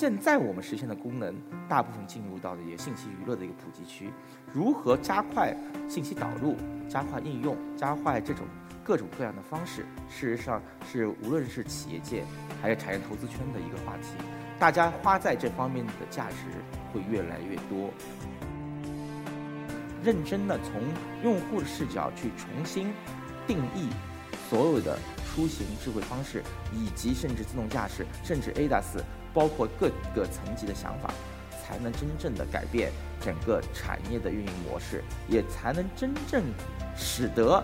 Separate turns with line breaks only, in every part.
现在我们实现的功能，大部分进入到了一个信息娱乐的一个普及区。如何加快信息导入、加快应用、加快这种各种各样的方式，事实上是无论是企业界还是产业投资圈的一个话题。大家花在这方面的价值会越来越多。认真的从用户的视角去重新定义所有的出行智慧方式，以及甚至自动驾驶，甚至 ADAS。包括各个层级的想法，才能真正的改变整个产业的运营模式，也才能真正使得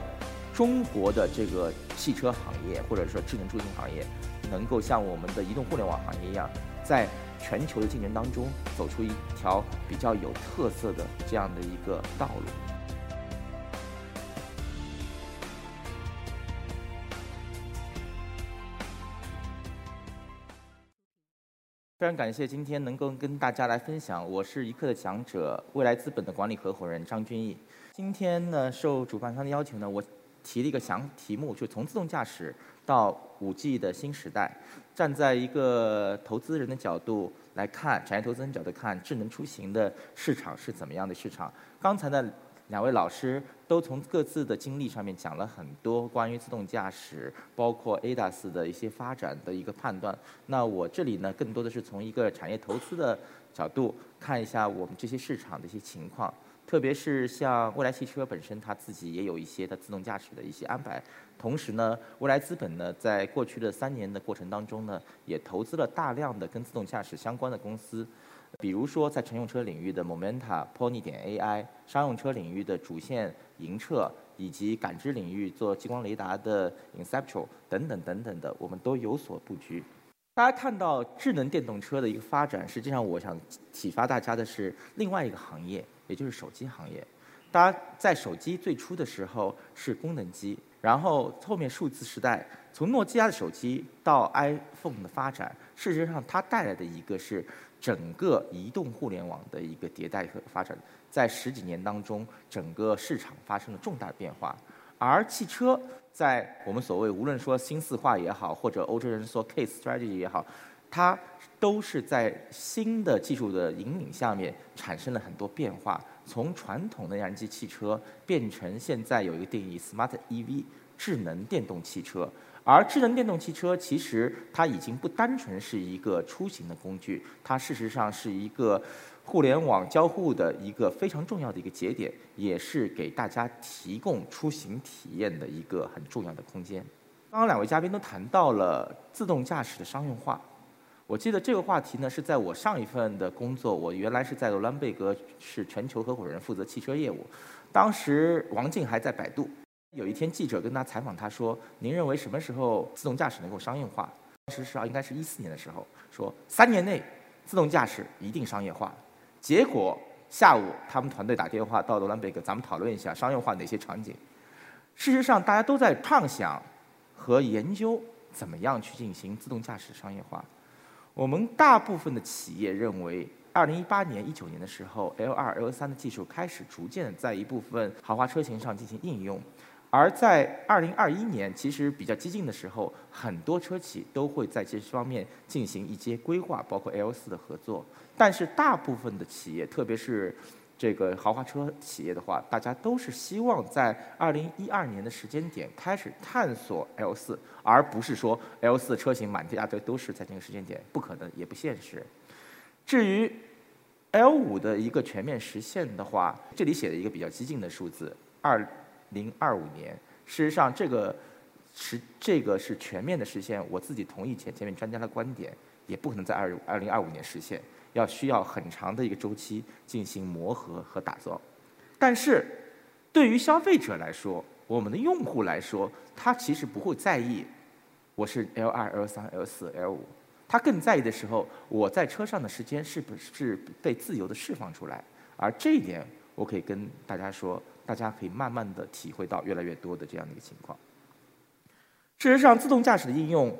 中国的这个汽车行业或者说智能出行行业，能够像我们的移动互联网行业一样，在全球的竞争当中走出一条比较有特色的这样的一个道路。非常感谢今天能够跟大家来分享，我是一刻的讲者，未来资本的管理合伙人张君毅。今天呢，受主办方的要求呢，我提了一个想题目，就从自动驾驶到五 G 的新时代，站在一个投资人的角度来看，产业投资人角度看，智能出行的市场是怎么样的市场？刚才呢。两位老师都从各自的经历上面讲了很多关于自动驾驶，包括 ADAS 的一些发展的一个判断。那我这里呢，更多的是从一个产业投资的角度看一下我们这些市场的一些情况，特别是像未来汽车本身，它自己也有一些它自动驾驶的一些安排。同时呢，未来资本呢，在过去的三年的过程当中呢，也投资了大量的跟自动驾驶相关的公司。比如说，在乘用车领域的 Momenta、Pony 点 AI，商用车领域的主线银澈，以及感知领域做激光雷达的 Inceptual 等等等等的，我们都有所布局。大家看到智能电动车的一个发展，实际上我想启发大家的是另外一个行业，也就是手机行业。大家在手机最初的时候是功能机，然后后面数字时代，从诺基亚的手机到 iPhone 的发展，事实上它带来的一个是。整个移动互联网的一个迭代和发展，在十几年当中，整个市场发生了重大变化。而汽车在我们所谓无论说新四化也好，或者欧洲人说 case strategy 也好，它都是在新的技术的引领下面产生了很多变化，从传统的燃机汽车变成现在有一个定义 smart EV 智能电动汽车。而智能电动汽车其实它已经不单纯是一个出行的工具，它事实上是一个互联网交互的一个非常重要的一个节点，也是给大家提供出行体验的一个很重要的空间。刚刚两位嘉宾都谈到了自动驾驶的商用化，我记得这个话题呢是在我上一份的工作，我原来是在罗兰贝格是全球合伙人，负责汽车业务，当时王静还在百度。有一天，记者跟他采访，他说：“您认为什么时候自动驾驶能够商业化？”当时是，应该是一四年的时候，说三年内自动驾驶一定商业化。结果下午他们团队打电话到罗兰贝格，咱们讨论一下商业化哪些场景。事实上，大家都在畅想和研究怎么样去进行自动驾驶商业化。我们大部分的企业认为，二零一八年、一九年的时候，L 二、L 三的技术开始逐渐在一部分豪华车型上进行应用。而在二零二一年，其实比较激进的时候，很多车企都会在这方面进行一些规划，包括 L 四的合作。但是大部分的企业，特别是这个豪华车企业的话，大家都是希望在二零一二年的时间点开始探索 L 四，而不是说 L 四车型满大堆都是在这个时间点，不可能也不现实。至于 L 五的一个全面实现的话，这里写了一个比较激进的数字二。零二五年，事实上，这个是这个是全面的实现。我自己同意前前面专家的观点，也不可能在二二零二五年实现，要需要很长的一个周期进行磨合和打造。但是，对于消费者来说，我们的用户来说，他其实不会在意我是 L 二、L 三、L 四、L 五，他更在意的时候，我在车上的时间是不是被自由的释放出来。而这一点，我可以跟大家说。大家可以慢慢的体会到越来越多的这样的一个情况。事实上，自动驾驶的应用，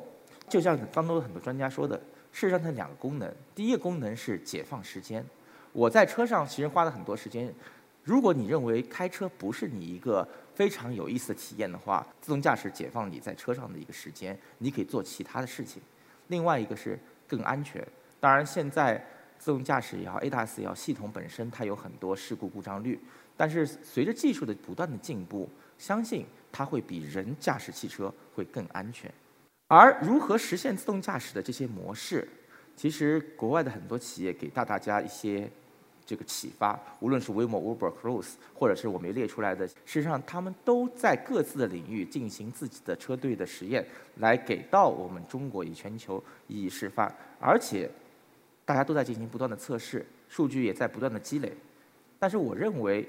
就像刚刚很多专家说的，事实上它两个功能。第一个功能是解放时间。我在车上其实花了很多时间。如果你认为开车不是你一个非常有意思的体验的话，自动驾驶解放你在车上的一个时间，你可以做其他的事情。另外一个是更安全。当然，现在自动驾驶也好，ADAS 也好，系统本身它有很多事故故障率，但是随着技术的不断的进步，相信它会比人驾驶汽车会更安全。而如何实现自动驾驶的这些模式，其实国外的很多企业给到大家一些。这个启发，无论是 Waymo、Uber、Cruise，或者是我们列出来的，事实上他们都在各自的领域进行自己的车队的实验，来给到我们中国以全球予以示范。而且，大家都在进行不断的测试，数据也在不断的积累。但是，我认为。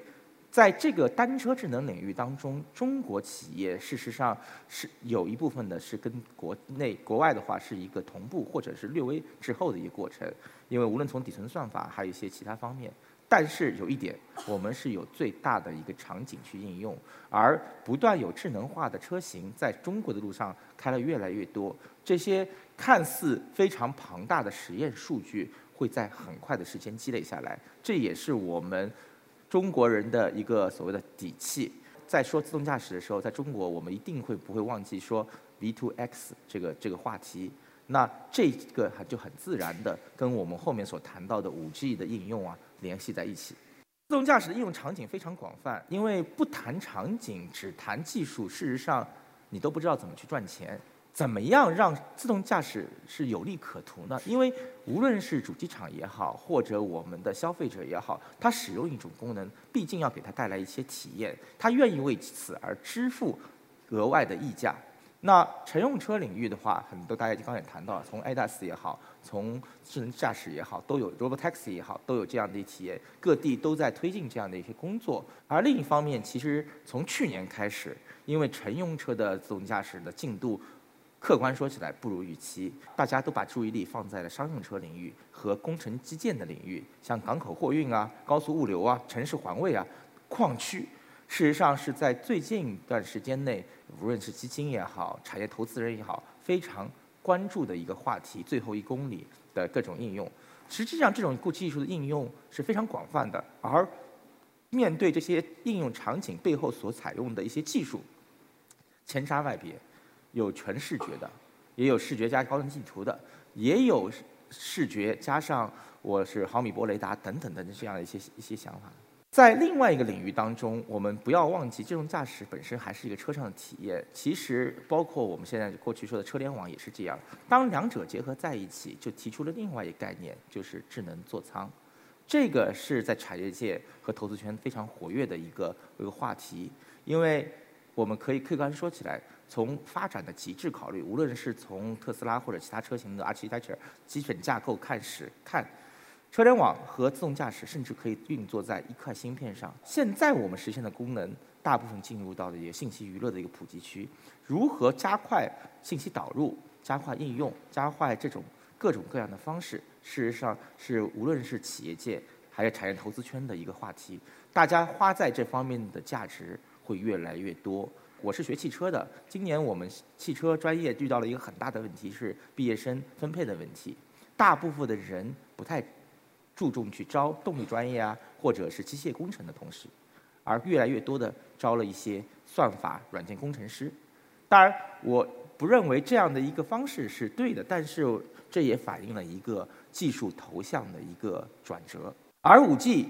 在这个单车智能领域当中，中国企业事实上是有一部分的是跟国内、国外的话是一个同步或者是略微滞后的一个过程。因为无论从底层算法，还有一些其他方面，但是有一点，我们是有最大的一个场景去应用，而不断有智能化的车型在中国的路上开了越来越多。这些看似非常庞大的实验数据会在很快的时间积累下来，这也是我们。中国人的一个所谓的底气，在说自动驾驶的时候，在中国我们一定会不会忘记说 V2X 这个这个话题？那这个就很自然的跟我们后面所谈到的 5G 的应用啊联系在一起。自动驾驶的应用场景非常广泛，因为不谈场景，只谈技术，事实上你都不知道怎么去赚钱。怎么样让自动驾驶是有利可图呢？因为无论是主机厂也好，或者我们的消费者也好，他使用一种功能，毕竟要给他带来一些体验，他愿意为此而支付额外的溢价。那乘用车领域的话，很多大家刚才也谈到，从 ADAS 也好，从智能驾驶也好，都有 Robotaxi 也好，都有这样的一企业，各地都在推进这样的一些工作。而另一方面，其实从去年开始，因为乘用车的自动驾驶的进度。客观说起来不如预期，大家都把注意力放在了商用车领域和工程基建的领域，像港口货运啊、高速物流啊、城市环卫啊、矿区，事实上是在最近一段时间内，无论是基金也好、产业投资人也好，非常关注的一个话题。最后一公里的各种应用，实际上这种固技术的应用是非常广泛的，而面对这些应用场景背后所采用的一些技术，千差万别。有全视觉的，也有视觉加高能地图的，也有视觉加上我是毫米波雷达等等的这样的一些一些想法。在另外一个领域当中，我们不要忘记，自动驾驶本身还是一个车上的体验。其实，包括我们现在过去说的车联网也是这样。当两者结合在一起，就提出了另外一个概念，就是智能座舱。这个是在产业界和投资圈非常活跃的一个一个话题，因为我们可以客观说起来。从发展的极致考虑，无论是从特斯拉或者其他车型的 architecture 基本架构开始看，车联网和自动驾驶甚至可以运作在一块芯片上。现在我们实现的功能，大部分进入到了一个信息娱乐的一个普及区。如何加快信息导入、加快应用、加快这种各种各样的方式，事实上是无论是企业界还是产业投资圈的一个话题。大家花在这方面的价值会越来越多。我是学汽车的，今年我们汽车专业遇到了一个很大的问题是毕业生分配的问题。大部分的人不太注重去招动力专业啊，或者是机械工程的同事，而越来越多的招了一些算法、软件工程师。当然，我不认为这样的一个方式是对的，但是这也反映了一个技术投向的一个转折。而五 G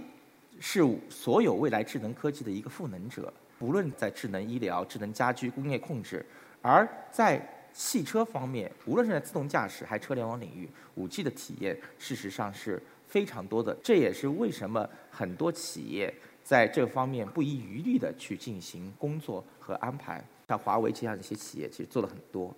是所有未来智能科技的一个赋能者。无论在智能医疗、智能家居、工业控制，而在汽车方面，无论是在自动驾驶还是车联网领域，五 G 的体验事实上是非常多的。这也是为什么很多企业在这方面不遗余力的去进行工作和安排。像华为这样的一些企业，其实做了很多。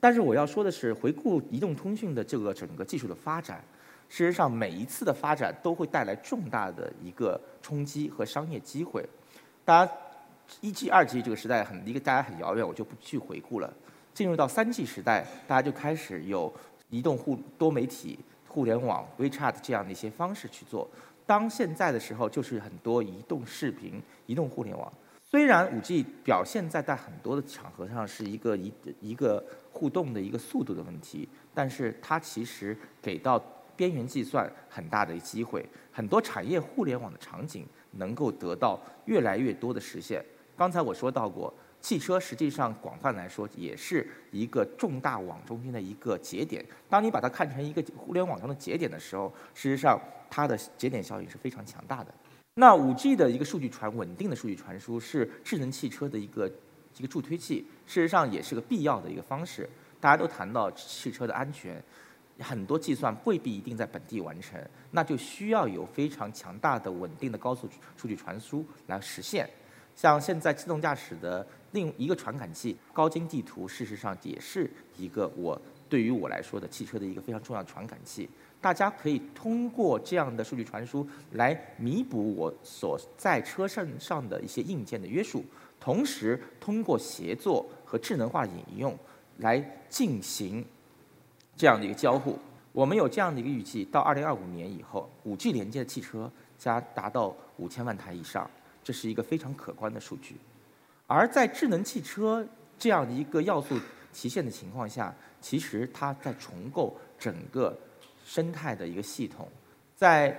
但是我要说的是，回顾移动通讯的这个整个技术的发展，事实上每一次的发展都会带来重大的一个冲击和商业机会。大家。一 G、二 G 这个时代很离大家很遥远，我就不去回顾了。进入到三 G 时代，大家就开始有移动互多媒体、互联网、WeChat 这样的一些方式去做。当现在的时候，就是很多移动视频、移动互联网。虽然五 G 表现在在很多的场合上是一个一一个互动的一个速度的问题，但是它其实给到边缘计算很大的机会，很多产业互联网的场景能够得到越来越多的实现。刚才我说到过，汽车实际上广泛来说也是一个重大网中间的一个节点。当你把它看成一个互联网上的节点的时候，事实上它的节点效应是非常强大的。那五 G 的一个数据传稳定的数据传输是智能汽车的一个一个助推器，事实上也是个必要的一个方式。大家都谈到汽车的安全，很多计算未必一定在本地完成，那就需要有非常强大的稳定的高速数据传输来实现。像现在自动驾驶的另一个传感器高精地图，事实上也是一个我对于我来说的汽车的一个非常重要的传感器。大家可以通过这样的数据传输来弥补我所在车上上的一些硬件的约束，同时通过协作和智能化引用来进行这样的一个交互。我们有这样的一个预计，到二零二五年以后，五 G 连接的汽车将达到五千万台以上，这是一个非常可观的数据。而在智能汽车这样的一个要素体现的情况下，其实它在重构整个。生态的一个系统，在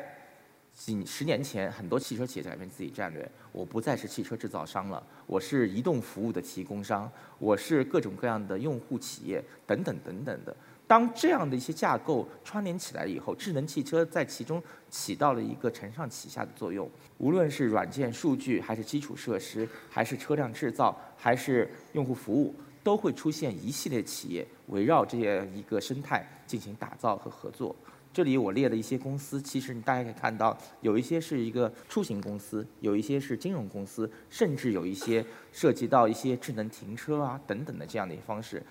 几十年前，很多汽车企业改变自己战略，我不再是汽车制造商了，我是移动服务的提供商，我是各种各样的用户企业等等等等的。当这样的一些架构串联起来以后，智能汽车在其中起到了一个承上启下的作用。无论是软件、数据，还是基础设施，还是车辆制造，还是用户服务。都会出现一系列企业围绕这样一个生态进行打造和合作。这里我列了一些公司，其实大家可以看到，有一些是一个出行公司，有一些是金融公司，甚至有一些涉及到一些智能停车啊等等的这样的一个方式。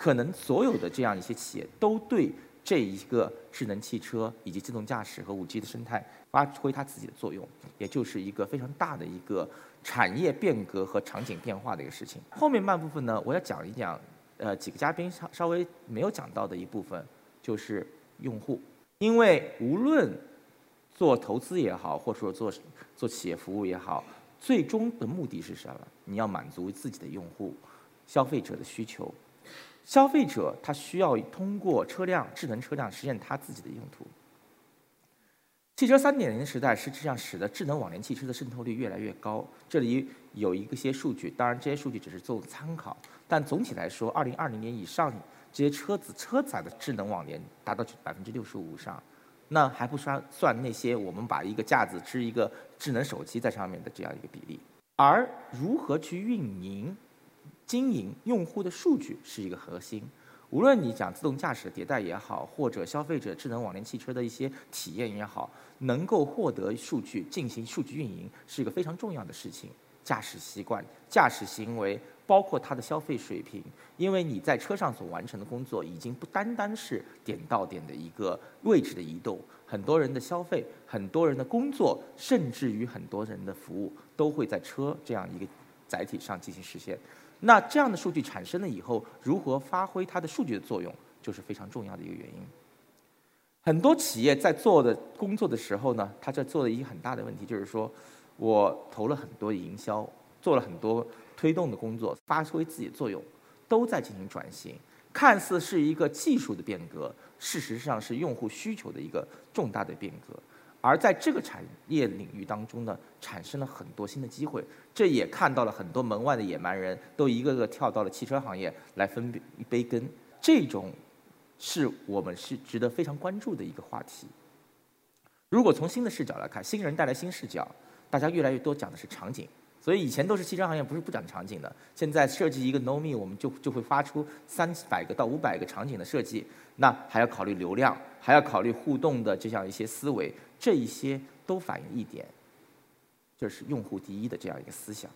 可能所有的这样一些企业都对这一个智能汽车以及自动驾驶和五 G 的生态发挥它自己的作用，也就是一个非常大的一个。产业变革和场景变化的一个事情。后面半部分呢，我要讲一讲，呃，几个嘉宾稍稍微没有讲到的一部分，就是用户。因为无论做投资也好，或者说做做企业服务也好，最终的目的是什么？你要满足自己的用户、消费者的需求。消费者他需要通过车辆、智能车辆实现他自己的用途。汽车三点零时代实际上使得智能网联汽车的渗透率越来越高。这里有一个些数据，当然这些数据只是做参考，但总体来说，二零二零年以上这些车子车载的智能网联达到百分之六十五以上，那还不算算那些我们把一个架子支一个智能手机在上面的这样一个比例。而如何去运营、经营用户的数据是一个核心。无论你讲自动驾驶迭代也好，或者消费者智能网联汽车的一些体验也好，能够获得数据进行数据运营是一个非常重要的事情。驾驶习惯、驾驶行为，包括它的消费水平，因为你在车上所完成的工作已经不单单是点到点的一个位置的移动，很多人的消费、很多人的工作，甚至于很多人的服务，都会在车这样一个载体上进行实现。那这样的数据产生了以后，如何发挥它的数据的作用，就是非常重要的一个原因。很多企业在做的工作的时候呢，他在做的一个很大的问题就是说，我投了很多营销，做了很多推动的工作，发挥自己的作用，都在进行转型，看似是一个技术的变革，事实上是用户需求的一个重大的变革。而在这个产业领域当中呢，产生了很多新的机会，这也看到了很多门外的野蛮人都一个个跳到了汽车行业来分一杯羹，这种是我们是值得非常关注的一个话题。如果从新的视角来看，新人带来新视角，大家越来越多讲的是场景。所以以前都是汽车行业不是不讲场景的，现在设计一个 No Me，我们就就会发出三百个到五百个场景的设计，那还要考虑流量，还要考虑互动的这样一些思维，这一些都反映一点，就是用户第一的这样一个思想。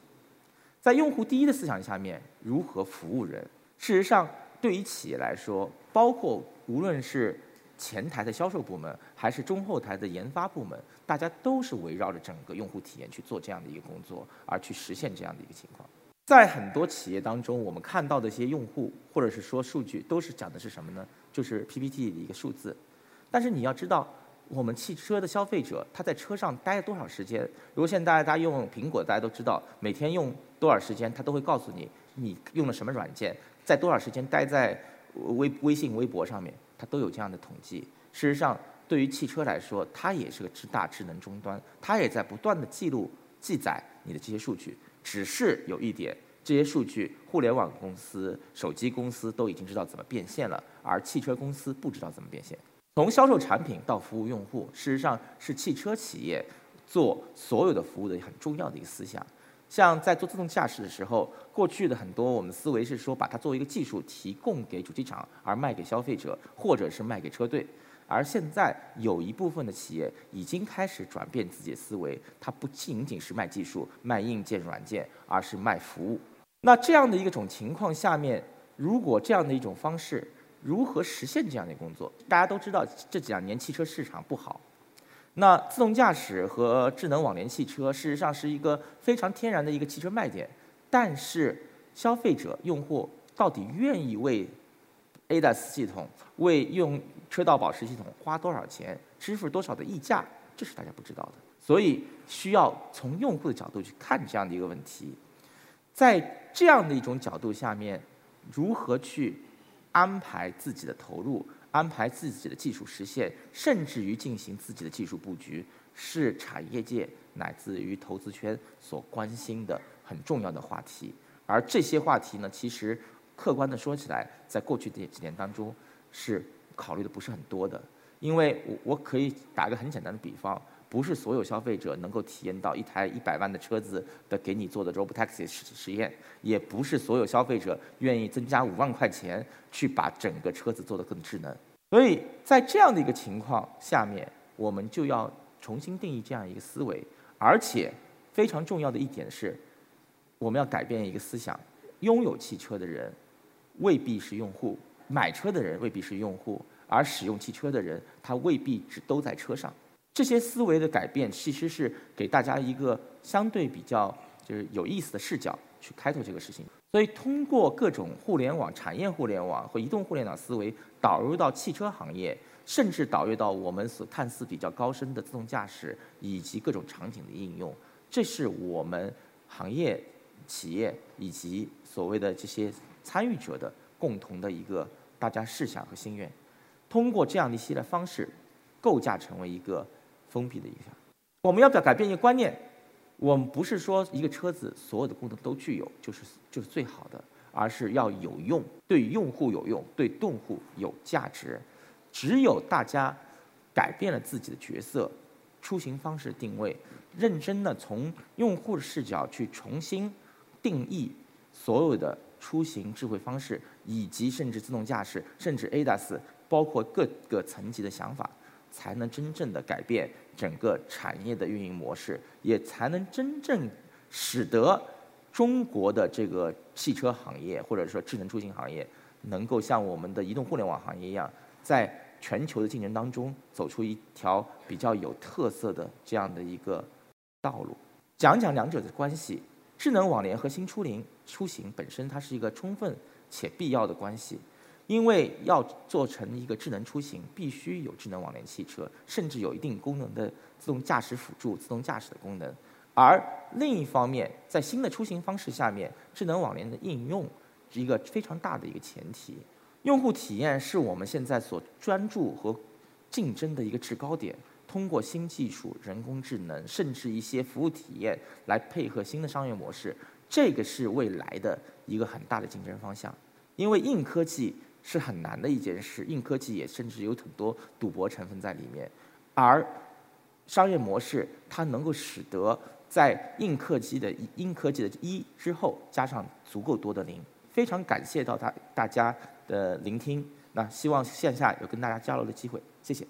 在用户第一的思想下面，如何服务人？事实上，对于企业来说，包括无论是前台的销售部门，还是中后台的研发部门，大家都是围绕着整个用户体验去做这样的一个工作，而去实现这样的一个情况。在很多企业当中，我们看到的一些用户，或者是说数据，都是讲的是什么呢？就是 PPT 的一个数字。但是你要知道，我们汽车的消费者他在车上待了多少时间？如果现在大家用苹果，大家都知道，每天用多少时间，他都会告诉你你用了什么软件，在多少时间待在微微信、微博上面。它都有这样的统计。事实上，对于汽车来说，它也是个智大智能终端，它也在不断的记录、记载你的这些数据。只是有一点，这些数据，互联网公司、手机公司都已经知道怎么变现了，而汽车公司不知道怎么变现。从销售产品到服务用户，事实上是汽车企业做所有的服务的很重要的一个思想。像在做自动驾驶的时候，过去的很多我们思维是说把它作为一个技术提供给主机厂，而卖给消费者，或者是卖给车队。而现在有一部分的企业已经开始转变自己的思维，它不仅仅是卖技术、卖硬件、软件，而是卖服务。那这样的一种情况下面，如果这样的一种方式如何实现这样的工作？大家都知道这两年汽车市场不好，那自动驾驶和智能网联汽车事实上是一个非常天然的一个汽车卖点，但是消费者用户到底愿意为 ADAS 系统为用车道保持系统花多少钱，支付多少的溢价，这是大家不知道的。所以需要从用户的角度去看这样的一个问题，在这样的一种角度下面，如何去安排自己的投入，安排自己的技术实现，甚至于进行自己的技术布局，是产业界乃至于投资圈所关心的很重要的话题。而这些话题呢，其实。客观的说起来，在过去这几年当中，是考虑的不是很多的，因为我我可以打个很简单的比方，不是所有消费者能够体验到一台一百万的车子的给你做的 robotaxi 实实验，也不是所有消费者愿意增加五万块钱去把整个车子做得更智能。所以在这样的一个情况下面，我们就要重新定义这样一个思维，而且非常重要的一点是，我们要改变一个思想，拥有汽车的人。未必是用户，买车的人未必是用户，而使用汽车的人，他未必只都在车上。这些思维的改变，其实是给大家一个相对比较就是有意思的视角去开拓这个事情。所以，通过各种互联网、产业互联网和移动互联网思维导入到汽车行业，甚至导入到我们所看似比较高深的自动驾驶以及各种场景的应用，这是我们行业、企业以及所谓的这些。参与者的共同的一个大家试想和心愿，通过这样的一系列方式，构架成为一个封闭的一个。我们要不要改变一个观念？我们不是说一个车子所有的功能都具有就是就是最好的，而是要有用，对用户有用，对用户有价值。只有大家改变了自己的角色、出行方式定位，认真的从用户的视角去重新定义所有的。出行智慧方式，以及甚至自动驾驶，甚至 ADAS，包括各个层级的想法，才能真正的改变整个产业的运营模式，也才能真正使得中国的这个汽车行业或者说智能出行行业，能够像我们的移动互联网行业一样，在全球的竞争当中走出一条比较有特色的这样的一个道路。讲讲两者的关系。智能网联和新出行出行本身，它是一个充分且必要的关系，因为要做成一个智能出行，必须有智能网联汽车，甚至有一定功能的自动驾驶辅助、自动驾驶的功能。而另一方面，在新的出行方式下面，智能网联的应用是一个非常大的一个前提。用户体验是我们现在所专注和竞争的一个制高点。通过新技术、人工智能，甚至一些服务体验来配合新的商业模式，这个是未来的一个很大的竞争方向。因为硬科技是很难的一件事，硬科技也甚至有很多赌博成分在里面。而商业模式它能够使得在硬科技的硬科技的一之后加上足够多的零。非常感谢到大大家的聆听，那希望线下有跟大家交流的机会，谢谢。